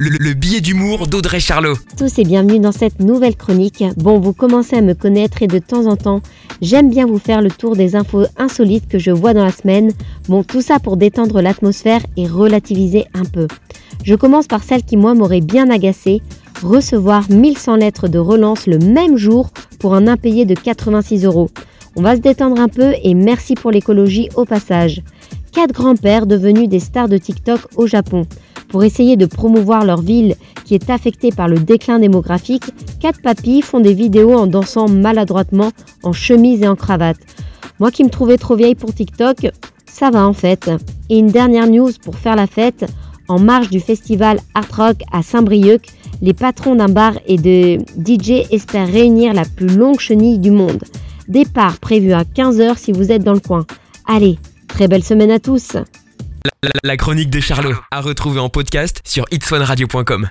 le, le billet d'humour d'Audrey Charlot. tous et bienvenue dans cette nouvelle chronique. Bon, vous commencez à me connaître et de temps en temps, j'aime bien vous faire le tour des infos insolites que je vois dans la semaine. Bon, tout ça pour détendre l'atmosphère et relativiser un peu. Je commence par celle qui, moi, m'aurait bien agacé. Recevoir 1100 lettres de relance le même jour pour un impayé de 86 euros. On va se détendre un peu et merci pour l'écologie au passage. Quatre grands-pères devenus des stars de TikTok au Japon. Pour essayer de promouvoir leur ville qui est affectée par le déclin démographique, quatre papis font des vidéos en dansant maladroitement en chemise et en cravate. Moi qui me trouvais trop vieille pour TikTok, ça va en fait. Et une dernière news pour faire la fête. En marge du festival Art Rock à Saint-Brieuc, les patrons d'un bar et de DJ espèrent réunir la plus longue chenille du monde. Départ prévu à 15h si vous êtes dans le coin. Allez, très belle semaine à tous La, chronique de Charlot, à retrouver en podcast sur itswanradio.com.